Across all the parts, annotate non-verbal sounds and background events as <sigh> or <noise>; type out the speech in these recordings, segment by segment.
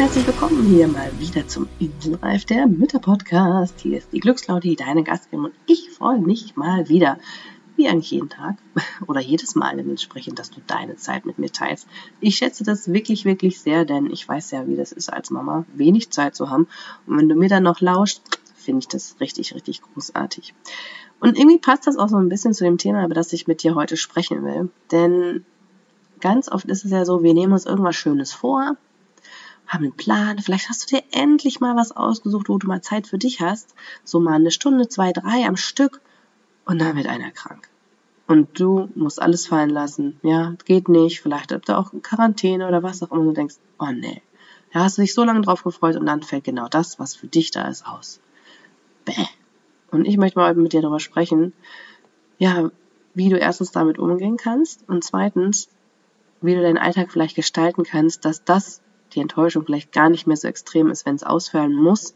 herzlich willkommen hier mal wieder zum Inselreif der Mütter-Podcast. Hier ist die Glücksclaudi, deine Gastgeberin und ich freue mich mal wieder, wie eigentlich jeden Tag <laughs> oder jedes Mal dementsprechend, dass du deine Zeit mit mir teilst. Ich schätze das wirklich, wirklich sehr, denn ich weiß ja, wie das ist als Mama, wenig Zeit zu haben. Und wenn du mir dann noch lauscht, finde ich das richtig, richtig großartig. Und irgendwie passt das auch so ein bisschen zu dem Thema, über das ich mit dir heute sprechen will. Denn ganz oft ist es ja so, wir nehmen uns irgendwas Schönes vor, haben einen Plan, vielleicht hast du dir endlich mal was ausgesucht, wo du mal Zeit für dich hast, so mal eine Stunde, zwei, drei am Stück und dann wird einer krank. Und du musst alles fallen lassen. Ja, geht nicht. Vielleicht habt ihr auch Quarantäne oder was auch immer. Und du denkst, oh nee. Da hast du dich so lange drauf gefreut und dann fällt genau das, was für dich da ist, aus. Bäh. Und ich möchte mal mit dir darüber sprechen, ja, wie du erstens damit umgehen kannst und zweitens, wie du deinen Alltag vielleicht gestalten kannst, dass das die Enttäuschung vielleicht gar nicht mehr so extrem ist, wenn es ausfallen muss,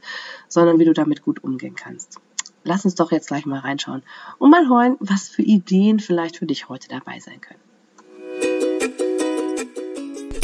sondern wie du damit gut umgehen kannst. Lass uns doch jetzt gleich mal reinschauen und mal hören, was für Ideen vielleicht für dich heute dabei sein können.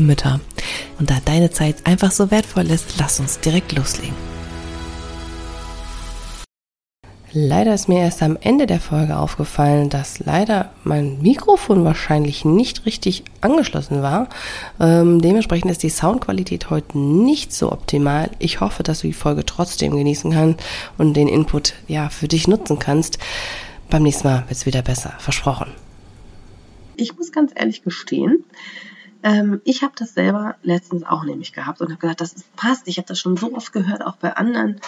Mütter. Und da deine Zeit einfach so wertvoll ist, lass uns direkt loslegen. Leider ist mir erst am Ende der Folge aufgefallen, dass leider mein Mikrofon wahrscheinlich nicht richtig angeschlossen war. Ähm, dementsprechend ist die Soundqualität heute nicht so optimal. Ich hoffe, dass du die Folge trotzdem genießen kannst und den Input ja für dich nutzen kannst. Beim nächsten Mal wird es wieder besser, versprochen. Ich muss ganz ehrlich gestehen, ähm, ich habe das selber letztens auch nämlich gehabt und habe gesagt, das passt. Ich habe das schon so oft gehört, auch bei anderen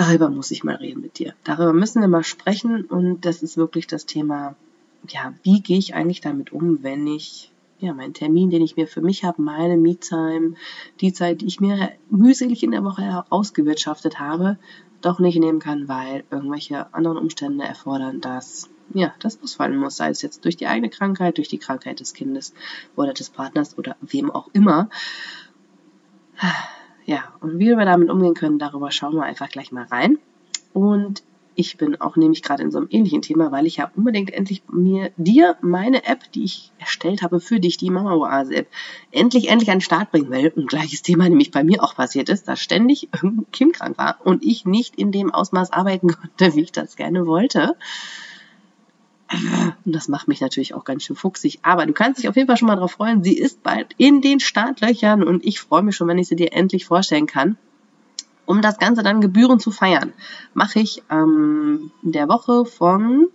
darüber muss ich mal reden mit dir. Darüber müssen wir mal sprechen und das ist wirklich das Thema, ja, wie gehe ich eigentlich damit um, wenn ich ja, meinen Termin, den ich mir für mich habe, meine Me-Time, die Zeit, die ich mir mühselig in der Woche ausgewirtschaftet habe, doch nicht nehmen kann, weil irgendwelche anderen Umstände erfordern, dass ja, das ausfallen muss, sei es jetzt durch die eigene Krankheit, durch die Krankheit des Kindes oder des Partners oder wem auch immer. Ja, und wie wir damit umgehen können, darüber schauen wir einfach gleich mal rein. Und ich bin auch nämlich gerade in so einem ähnlichen Thema, weil ich ja unbedingt endlich mir dir meine App, die ich erstellt habe für dich, die Mama Oase App, endlich endlich an den Start bringen will. Ein gleiches Thema nämlich bei mir auch passiert ist, dass ständig irgendein Kind krank war und ich nicht in dem Ausmaß arbeiten <laughs> konnte, wie ich das gerne wollte. Und das macht mich natürlich auch ganz schön fuchsig. Aber du kannst dich auf jeden Fall schon mal drauf freuen. Sie ist bald in den Startlöchern und ich freue mich schon, wenn ich sie dir endlich vorstellen kann. Um das Ganze dann Gebühren zu feiern, mache ich ähm, in der Woche von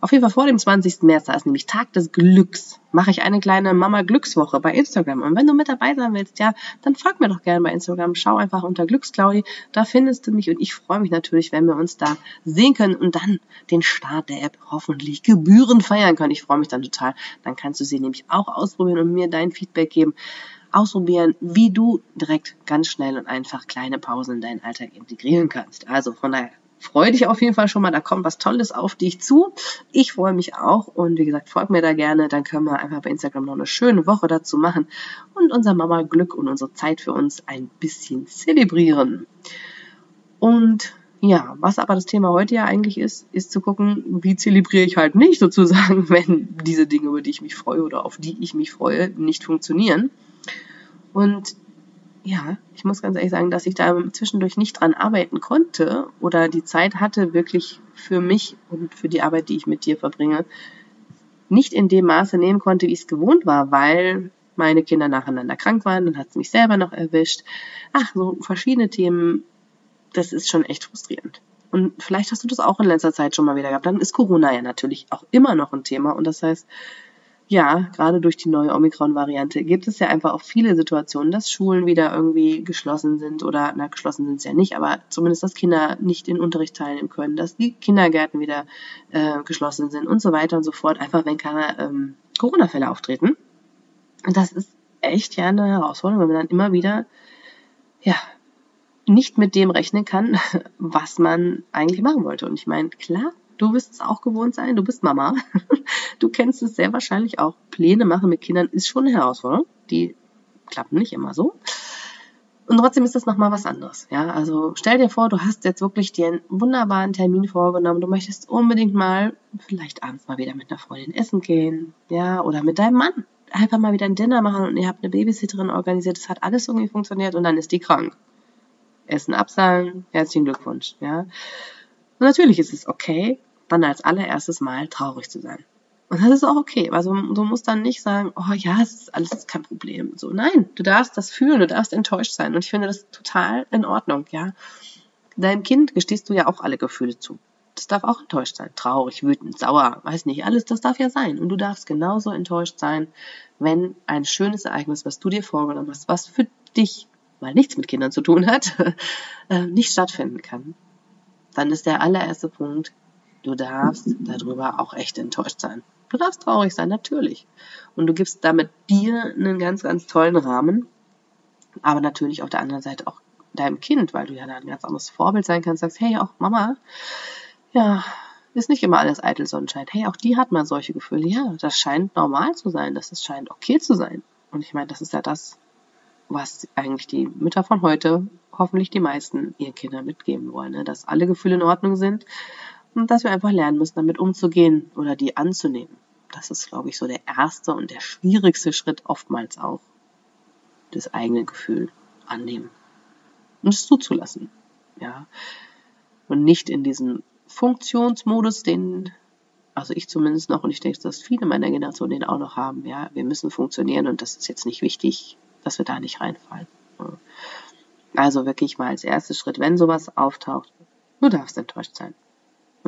auf jeden Fall vor dem 20. März, da ist nämlich Tag des Glücks, mache ich eine kleine Mama Glückswoche bei Instagram. Und wenn du mit dabei sein willst, ja, dann folg mir doch gerne bei Instagram. Schau einfach unter Glücksclaudi, da findest du mich und ich freue mich natürlich, wenn wir uns da sehen können und dann den Start der App hoffentlich Gebühren feiern können. Ich freue mich dann total. Dann kannst du sie nämlich auch ausprobieren und mir dein Feedback geben ausprobieren, wie du direkt ganz schnell und einfach kleine Pausen in deinen Alltag integrieren kannst. Also von daher Freu dich auf jeden Fall schon mal, da kommt was Tolles auf dich zu. Ich freue mich auch und wie gesagt, folgt mir da gerne, dann können wir einfach bei Instagram noch eine schöne Woche dazu machen und unser Mama Glück und unsere Zeit für uns ein bisschen zelebrieren. Und ja, was aber das Thema heute ja eigentlich ist, ist zu gucken, wie zelebriere ich halt nicht sozusagen, <laughs> wenn diese Dinge, über die ich mich freue oder auf die ich mich freue, nicht funktionieren. Und ja, ich muss ganz ehrlich sagen, dass ich da zwischendurch nicht dran arbeiten konnte oder die Zeit hatte, wirklich für mich und für die Arbeit, die ich mit dir verbringe, nicht in dem Maße nehmen konnte, wie ich es gewohnt war, weil meine Kinder nacheinander krank waren, dann hat es mich selber noch erwischt. Ach, so verschiedene Themen, das ist schon echt frustrierend. Und vielleicht hast du das auch in letzter Zeit schon mal wieder gehabt. Dann ist Corona ja natürlich auch immer noch ein Thema. Und das heißt, ja, gerade durch die neue Omikron-Variante gibt es ja einfach auch viele Situationen, dass Schulen wieder irgendwie geschlossen sind oder, na, geschlossen sind sie ja nicht, aber zumindest, dass Kinder nicht in Unterricht teilnehmen können, dass die Kindergärten wieder äh, geschlossen sind und so weiter und so fort, einfach wenn keine ähm, Corona-Fälle auftreten. Und das ist echt ja eine Herausforderung, wenn man dann immer wieder ja, nicht mit dem rechnen kann, <laughs> was man eigentlich machen wollte. Und ich meine, klar, du wirst es auch gewohnt sein, du bist Mama. <laughs> Du kennst es sehr wahrscheinlich auch. Pläne machen mit Kindern ist schon eine Herausforderung. Die klappen nicht immer so. Und trotzdem ist das nochmal was anderes. Ja, also stell dir vor, du hast jetzt wirklich dir einen wunderbaren Termin vorgenommen. Du möchtest unbedingt mal, vielleicht abends mal wieder mit einer Freundin essen gehen. Ja, oder mit deinem Mann. Einfach mal wieder ein Dinner machen und ihr habt eine Babysitterin organisiert. Das hat alles irgendwie funktioniert und dann ist die krank. Essen absagen, herzlichen Glückwunsch. Ja. Und natürlich ist es okay, dann als allererstes Mal traurig zu sein. Und das ist auch okay. Also du musst dann nicht sagen, oh ja, es ist alles kein Problem. So, nein, du darfst das fühlen, du darfst enttäuscht sein. Und ich finde das total in Ordnung, ja. Deinem Kind gestehst du ja auch alle Gefühle zu. Das darf auch enttäuscht sein. Traurig, wütend, sauer, weiß nicht, alles, das darf ja sein. Und du darfst genauso enttäuscht sein, wenn ein schönes Ereignis, was du dir vorgenommen hast, was für dich mal nichts mit Kindern zu tun hat, <laughs> äh, nicht stattfinden kann. Dann ist der allererste Punkt, du darfst darüber auch echt enttäuscht sein. Du darfst traurig sein, natürlich. Und du gibst damit dir einen ganz, ganz tollen Rahmen, aber natürlich auf der anderen Seite auch deinem Kind, weil du ja da ein ganz anderes Vorbild sein kannst, sagst, hey, auch Mama, ja, ist nicht immer alles eitel Sonnenschein. Hey, auch die hat mal solche Gefühle. Ja, das scheint normal zu sein, das scheint okay zu sein. Und ich meine, das ist ja das, was eigentlich die Mütter von heute, hoffentlich die meisten, ihren Kindern mitgeben wollen, ne? dass alle Gefühle in Ordnung sind und dass wir einfach lernen müssen, damit umzugehen oder die anzunehmen. Das ist, glaube ich, so der erste und der schwierigste Schritt oftmals auch. Das eigene Gefühl annehmen. Und es zuzulassen. Ja. Und nicht in diesen Funktionsmodus, den, also ich zumindest noch, und ich denke, dass viele meiner Generation den auch noch haben. Ja, wir müssen funktionieren und das ist jetzt nicht wichtig, dass wir da nicht reinfallen. Also wirklich mal als erster Schritt, wenn sowas auftaucht, du darfst enttäuscht sein.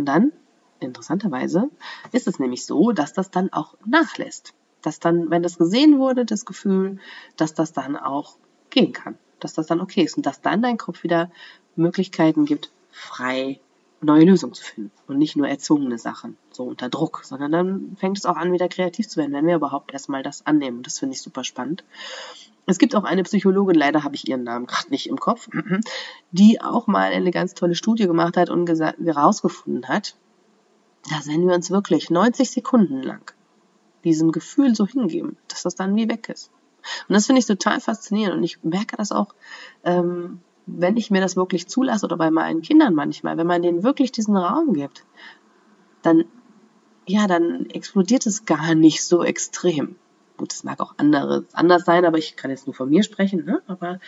Und dann, interessanterweise, ist es nämlich so, dass das dann auch nachlässt. Dass dann, wenn das gesehen wurde, das Gefühl, dass das dann auch gehen kann. Dass das dann okay ist und dass dann dein Kopf wieder Möglichkeiten gibt, frei neue Lösungen zu finden und nicht nur erzwungene Sachen, so unter Druck, sondern dann fängt es auch an, wieder kreativ zu werden, wenn wir überhaupt erstmal das annehmen. Das finde ich super spannend. Es gibt auch eine Psychologin, leider habe ich ihren Namen gerade nicht im Kopf, <clears throat> die auch mal eine ganz tolle Studie gemacht hat und herausgefunden hat, dass wenn wir uns wirklich 90 Sekunden lang diesem Gefühl so hingeben, dass das dann wie weg ist. Und das finde ich total faszinierend und ich merke das auch, ähm, wenn ich mir das wirklich zulasse oder bei meinen Kindern manchmal, wenn man denen wirklich diesen Raum gibt, dann, ja, dann explodiert es gar nicht so extrem. Gut, es mag auch andere, anders sein, aber ich kann jetzt nur von mir sprechen, ne? aber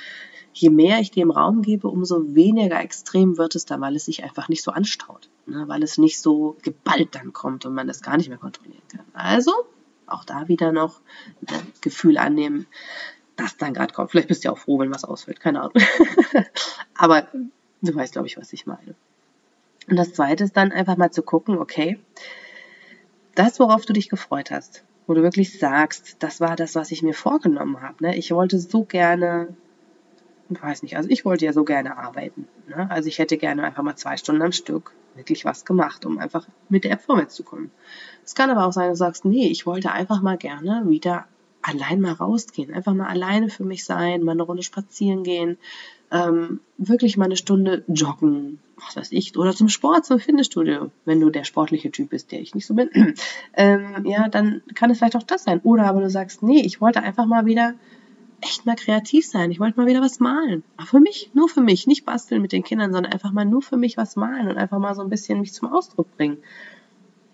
je mehr ich dem Raum gebe, umso weniger extrem wird es dann, weil es sich einfach nicht so anstaut, ne? weil es nicht so geballt dann kommt und man das gar nicht mehr kontrollieren kann. Also, auch da wieder noch ein Gefühl annehmen, das dann gerade kommt. Vielleicht bist du ja auch froh, wenn was ausfällt, keine Ahnung. <laughs> aber du weißt, glaube ich, was ich meine. Und das Zweite ist dann einfach mal zu gucken, okay, das, worauf du dich gefreut hast, wo du wirklich sagst, das war das, was ich mir vorgenommen habe. Ne? Ich wollte so gerne, ich weiß nicht, also ich wollte ja so gerne arbeiten. Ne? Also ich hätte gerne einfach mal zwei Stunden am Stück wirklich was gemacht, um einfach mit der App vorwärts zu kommen. Es kann aber auch sein, du sagst, nee, ich wollte einfach mal gerne wieder allein mal rausgehen, einfach mal alleine für mich sein, mal eine Runde spazieren gehen, ähm, wirklich mal eine Stunde joggen, was weiß ich, oder zum Sport, zum Fitnessstudio, wenn du der sportliche Typ bist, der ich nicht so bin. <clears throat> ähm, ja, dann kann es vielleicht auch das sein. Oder aber du sagst, nee, ich wollte einfach mal wieder echt mal kreativ sein. Ich wollte mal wieder was malen. Aber für mich, nur für mich, nicht basteln mit den Kindern, sondern einfach mal nur für mich was malen und einfach mal so ein bisschen mich zum Ausdruck bringen.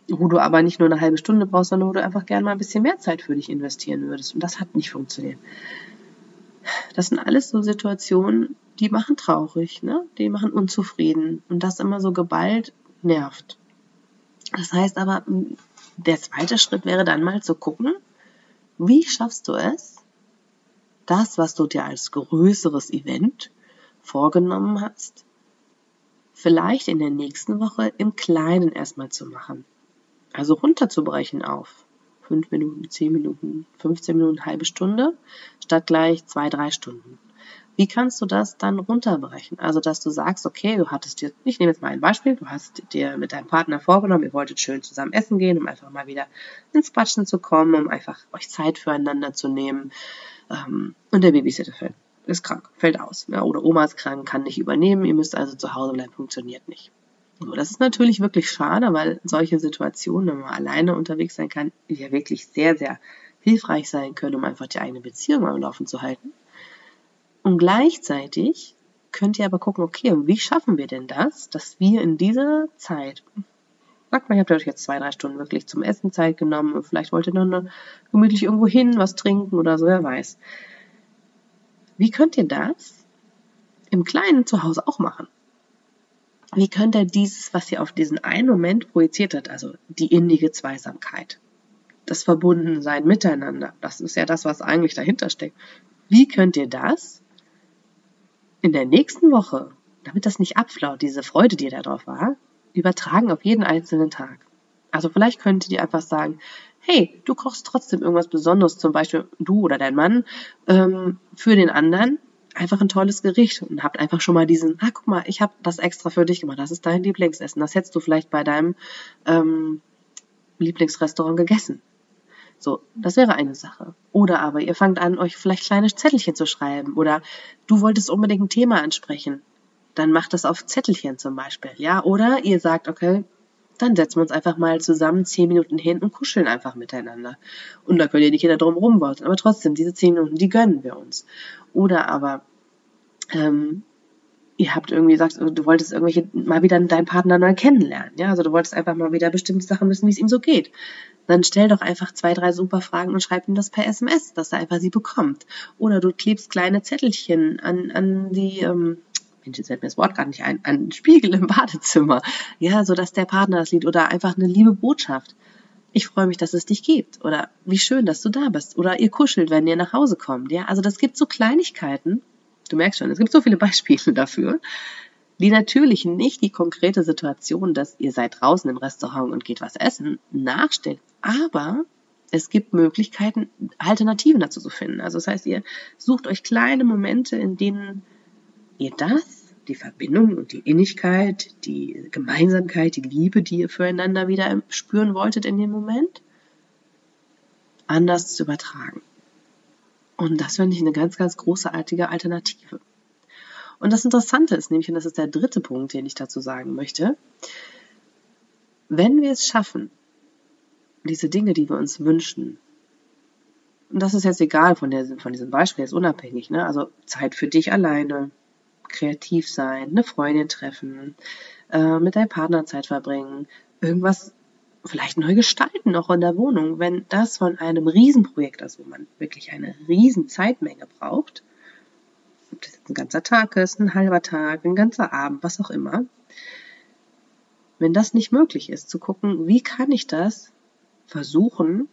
Wo du aber nicht nur eine halbe Stunde brauchst, sondern wo du einfach gerne mal ein bisschen mehr Zeit für dich investieren würdest. Und das hat nicht funktioniert. Das sind alles so Situationen, die machen traurig, ne? Die machen unzufrieden. Und das immer so geballt nervt. Das heißt aber, der zweite Schritt wäre dann mal zu gucken, wie schaffst du es, das, was du dir als größeres Event vorgenommen hast, vielleicht in der nächsten Woche im Kleinen erstmal zu machen. Also runterzubrechen auf fünf Minuten, zehn Minuten, 15 Minuten, halbe Stunde, statt gleich zwei, drei Stunden. Wie kannst du das dann runterbrechen? Also, dass du sagst, okay, du hattest dir, ich nehme jetzt mal ein Beispiel, du hast dir mit deinem Partner vorgenommen, ihr wolltet schön zusammen essen gehen, um einfach mal wieder ins Quatschen zu kommen, um einfach euch Zeit füreinander zu nehmen ähm, und der Babysitter fällt ist krank, fällt aus. Ja, oder Oma ist krank, kann nicht übernehmen, ihr müsst also zu Hause bleiben, funktioniert nicht. So, das ist natürlich wirklich schade, weil solche Situationen, wenn man alleine unterwegs sein kann, ja wirklich sehr, sehr hilfreich sein können, um einfach die eigene Beziehung am Laufen zu halten. Und gleichzeitig könnt ihr aber gucken, okay, wie schaffen wir denn das, dass wir in dieser Zeit, sagt mal, ihr habt euch jetzt zwei, drei Stunden wirklich zum Essen Zeit genommen und vielleicht wollt ihr noch eine, gemütlich irgendwo hin, was trinken oder so, wer weiß. Wie könnt ihr das im Kleinen zu Hause auch machen? Wie könnt ihr dieses, was ihr auf diesen einen Moment projiziert habt, also die innige Zweisamkeit, das Verbundensein miteinander, das ist ja das, was eigentlich dahinter steckt. Wie könnt ihr das in der nächsten Woche, damit das nicht abflaut, diese Freude, die da drauf war, übertragen auf jeden einzelnen Tag? Also vielleicht könntet ihr einfach sagen, hey, du kochst trotzdem irgendwas Besonderes, zum Beispiel du oder dein Mann, ähm, für den anderen einfach ein tolles Gericht und habt einfach schon mal diesen, ah, guck mal, ich habe das extra für dich gemacht, das ist dein Lieblingsessen, das hättest du vielleicht bei deinem ähm, Lieblingsrestaurant gegessen. So, das wäre eine Sache. Oder aber ihr fangt an, euch vielleicht kleine Zettelchen zu schreiben. Oder du wolltest unbedingt ein Thema ansprechen. Dann macht das auf Zettelchen zum Beispiel. Ja, oder ihr sagt, okay, dann setzen wir uns einfach mal zusammen zehn Minuten hin und kuscheln einfach miteinander. Und da könnt ihr nicht jeder drum rumbauen. Aber trotzdem, diese zehn Minuten, die gönnen wir uns. Oder aber, ähm, ihr habt irgendwie gesagt, du wolltest irgendwelche mal wieder deinen Partner neu kennenlernen. Ja, also du wolltest einfach mal wieder bestimmte Sachen wissen, wie es ihm so geht. Dann stell doch einfach zwei, drei super Fragen und schreib ihm das per SMS, dass er einfach sie bekommt. Oder du klebst kleine Zettelchen an, an die, ähm, Mensch, jetzt fällt mir das Wort gar nicht ein, den Spiegel im Badezimmer. Ja, so dass der Partner das liebt oder einfach eine liebe Botschaft. Ich freue mich, dass es dich gibt. Oder wie schön, dass du da bist. Oder ihr kuschelt, wenn ihr nach Hause kommt. Ja, also das gibt so Kleinigkeiten. Du merkst schon, es gibt so viele <laughs> Beispiele dafür, die natürlich nicht die konkrete Situation, dass ihr seid draußen im Restaurant und geht was essen, nachstellt. Aber es gibt Möglichkeiten, Alternativen dazu zu finden. Also das heißt, ihr sucht euch kleine Momente, in denen ihr das, die Verbindung und die Innigkeit, die Gemeinsamkeit, die Liebe, die ihr füreinander wieder spüren wolltet in dem Moment, anders zu übertragen. Und das finde ich eine ganz, ganz großartige Alternative. Und das Interessante ist nämlich, und das ist der dritte Punkt, den ich dazu sagen möchte, wenn wir es schaffen, diese Dinge, die wir uns wünschen, und das ist jetzt egal von, der, von diesem Beispiel, jetzt unabhängig, ne? also Zeit für dich alleine, kreativ sein, eine Freundin treffen, äh, mit deinem Partner Zeit verbringen, irgendwas vielleicht neu gestalten, auch in der Wohnung. Wenn das von einem Riesenprojekt ist, wo man wirklich eine riesen Zeitmenge braucht, ob das jetzt ein ganzer Tag ist, ein halber Tag, ein ganzer Abend, was auch immer, wenn das nicht möglich ist, zu gucken, wie kann ich das versuchen,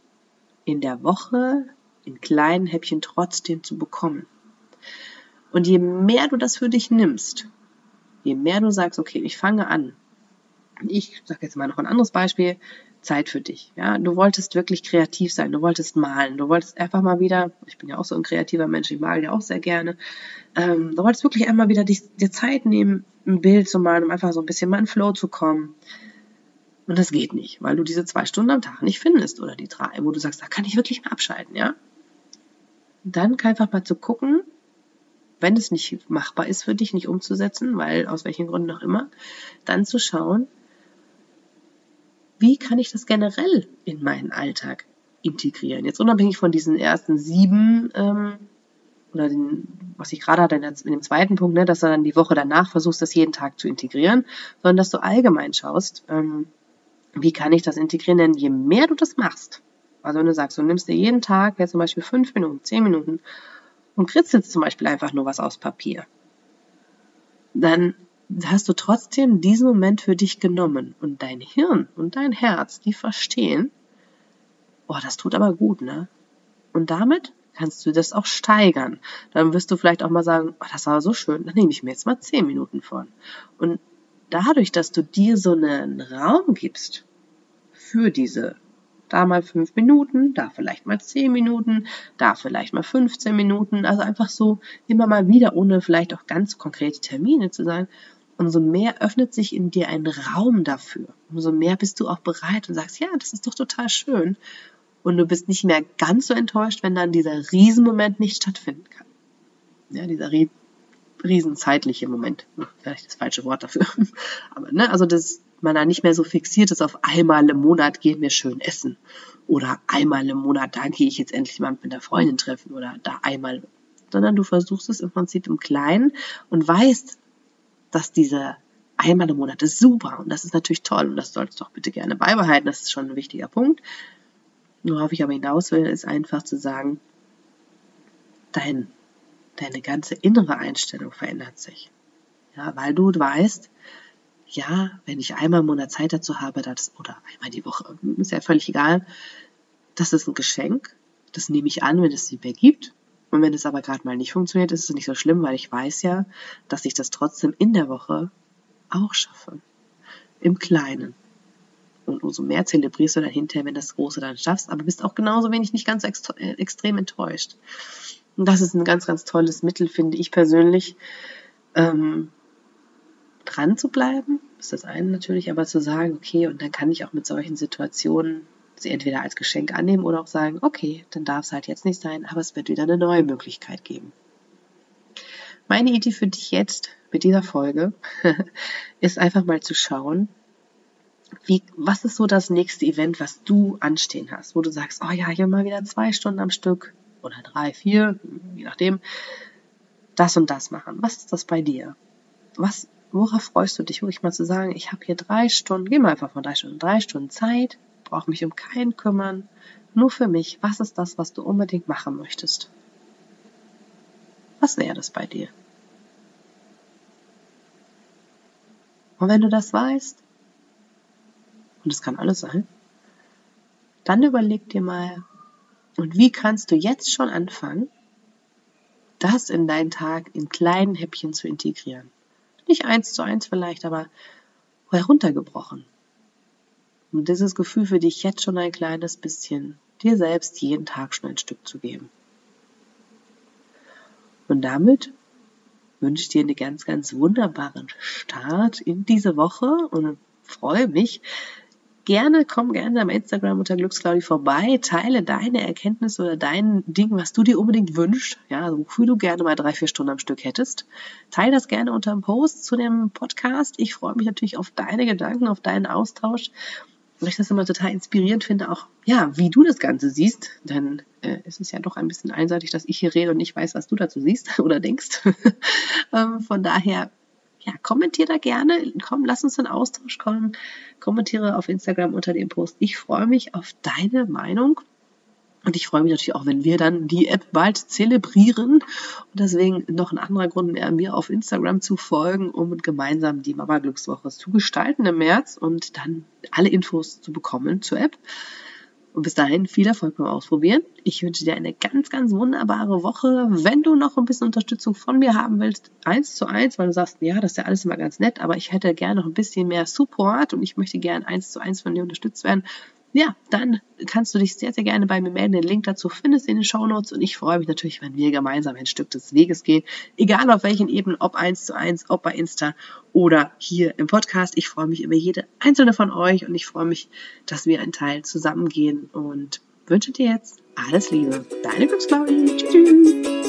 in der Woche in kleinen Häppchen trotzdem zu bekommen. Und je mehr du das für dich nimmst, je mehr du sagst, okay, ich fange an. Ich sage jetzt mal noch ein anderes Beispiel. Zeit für dich. Ja, du wolltest wirklich kreativ sein, du wolltest malen, du wolltest einfach mal wieder, ich bin ja auch so ein kreativer Mensch, ich male ja auch sehr gerne, ähm, du wolltest wirklich einmal wieder dich, dir Zeit nehmen, ein Bild zu malen, um einfach so ein bisschen mal in Flow zu kommen. Und das geht nicht, weil du diese zwei Stunden am Tag nicht findest oder die drei, wo du sagst, da kann ich wirklich mal abschalten, ja. Dann einfach mal zu gucken, wenn es nicht machbar ist für dich, nicht umzusetzen, weil aus welchen Gründen auch immer, dann zu schauen, wie kann ich das generell in meinen Alltag integrieren? Jetzt unabhängig von diesen ersten sieben ähm, oder den, was ich gerade hatte in, dem zweiten Punkt, ne, dass du dann die Woche danach versuchst, das jeden Tag zu integrieren, sondern dass du allgemein schaust, ähm, wie kann ich das integrieren? Denn je mehr du das machst, also wenn du sagst, du nimmst dir jeden Tag jetzt zum Beispiel fünf Minuten, zehn Minuten und kritzelst zum Beispiel einfach nur was aus Papier, dann hast du trotzdem diesen Moment für dich genommen und dein Hirn und dein Herz, die verstehen, boah, das tut aber gut, ne? Und damit kannst du das auch steigern. Dann wirst du vielleicht auch mal sagen, oh, das war so schön, dann nehme ich mir jetzt mal zehn Minuten von. Und dadurch, dass du dir so einen Raum gibst für diese da mal fünf Minuten, da vielleicht mal zehn Minuten, da vielleicht mal 15 Minuten. Also einfach so immer mal wieder, ohne vielleicht auch ganz konkrete Termine zu sein. Umso mehr öffnet sich in dir ein Raum dafür. Umso mehr bist du auch bereit und sagst, ja, das ist doch total schön. Und du bist nicht mehr ganz so enttäuscht, wenn dann dieser Riesenmoment nicht stattfinden kann. Ja, dieser riesenzeitliche Moment. Vielleicht das falsche Wort dafür. <laughs> Aber, ne, also, dass man da nicht mehr so fixiert ist auf einmal im Monat gehen wir schön essen. Oder einmal im Monat, da gehe ich jetzt endlich mal mit der Freundin treffen. Oder da einmal. Sondern du versuchst es im Prinzip im Kleinen und weißt, dass diese einmal im Monat ist super und das ist natürlich toll und das sollst du auch bitte gerne beibehalten. Das ist schon ein wichtiger Punkt. Worauf ich aber hinaus will, ist einfach zu sagen, dein deine ganze innere Einstellung verändert sich. Ja, weil du weißt, ja, wenn ich einmal im Monat Zeit dazu habe, das, oder einmal die Woche, ist ja völlig egal, das ist ein Geschenk, das nehme ich an, wenn es sie mir gibt. Und wenn es aber gerade mal nicht funktioniert, ist es nicht so schlimm, weil ich weiß ja, dass ich das trotzdem in der Woche auch schaffe. Im Kleinen. Und umso mehr zelebrierst du dann hinterher, wenn das Große dann schaffst, aber bist auch genauso wenig nicht ganz so äh, extrem enttäuscht. Und das ist ein ganz, ganz tolles Mittel, finde ich persönlich, ähm, dran zu bleiben, ist das eine natürlich, aber zu sagen, okay, und dann kann ich auch mit solchen Situationen sie entweder als Geschenk annehmen oder auch sagen, okay, dann darf es halt jetzt nicht sein, aber es wird wieder eine neue Möglichkeit geben. Meine Idee für dich jetzt mit dieser Folge <laughs> ist einfach mal zu schauen, wie, was ist so das nächste Event, was du anstehen hast, wo du sagst, oh ja, hier mal wieder zwei Stunden am Stück oder drei, vier, je nachdem, das und das machen. Was ist das bei dir? Was, worauf freust du dich, wirklich mal zu sagen, ich habe hier drei Stunden, geh mal einfach von drei Stunden, drei Stunden Zeit, brauche mich um keinen kümmern, nur für mich. Was ist das, was du unbedingt machen möchtest? Was wäre das bei dir? Und wenn du das weißt, und es kann alles sein, dann überleg dir mal, und wie kannst du jetzt schon anfangen, das in deinen Tag in kleinen Häppchen zu integrieren? Nicht eins zu eins vielleicht, aber heruntergebrochen. Und dieses Gefühl für dich jetzt schon ein kleines bisschen, dir selbst jeden Tag schon ein Stück zu geben. Und damit wünsche ich dir einen ganz, ganz wunderbaren Start in diese Woche und freue mich, gerne, komm gerne am Instagram unter Glücksclaudi vorbei, teile deine Erkenntnisse oder dein Ding, was du dir unbedingt wünschst, ja, also wofür du gerne mal drei, vier Stunden am Stück hättest. Teile das gerne unter dem Post zu dem Podcast. Ich freue mich natürlich auf deine Gedanken, auf deinen Austausch. Weil ich das immer total inspirierend finde, auch, ja, wie du das Ganze siehst, denn äh, es ist ja doch ein bisschen einseitig, dass ich hier rede und nicht weiß, was du dazu siehst <laughs> oder denkst. <laughs> ähm, von daher ja, kommentier da gerne. Komm, lass uns in Austausch kommen. Kommentiere auf Instagram unter dem Post. Ich freue mich auf deine Meinung. Und ich freue mich natürlich auch, wenn wir dann die App bald zelebrieren. Und deswegen noch ein anderer Grund mehr, mir auf Instagram zu folgen, um gemeinsam die Mama Glückswoche zu gestalten im März und dann alle Infos zu bekommen zur App. Und bis dahin viel Erfolg beim Ausprobieren. Ich wünsche dir eine ganz, ganz wunderbare Woche. Wenn du noch ein bisschen Unterstützung von mir haben willst, eins zu eins, weil du sagst, ja, das ist ja alles immer ganz nett, aber ich hätte gerne noch ein bisschen mehr Support und ich möchte gerne eins zu eins von dir unterstützt werden, ja, dann kannst du dich sehr, sehr gerne bei mir melden. Den Link dazu findest du in den Show Notes und ich freue mich natürlich, wenn wir gemeinsam ein Stück des Weges gehen. Egal auf welchen Ebenen, ob eins zu eins, ob bei Insta oder hier im Podcast. Ich freue mich über jede einzelne von euch und ich freue mich, dass wir einen Teil zusammengehen und wünsche dir jetzt alles Liebe. Deine Glücksclaudi. Tschüss.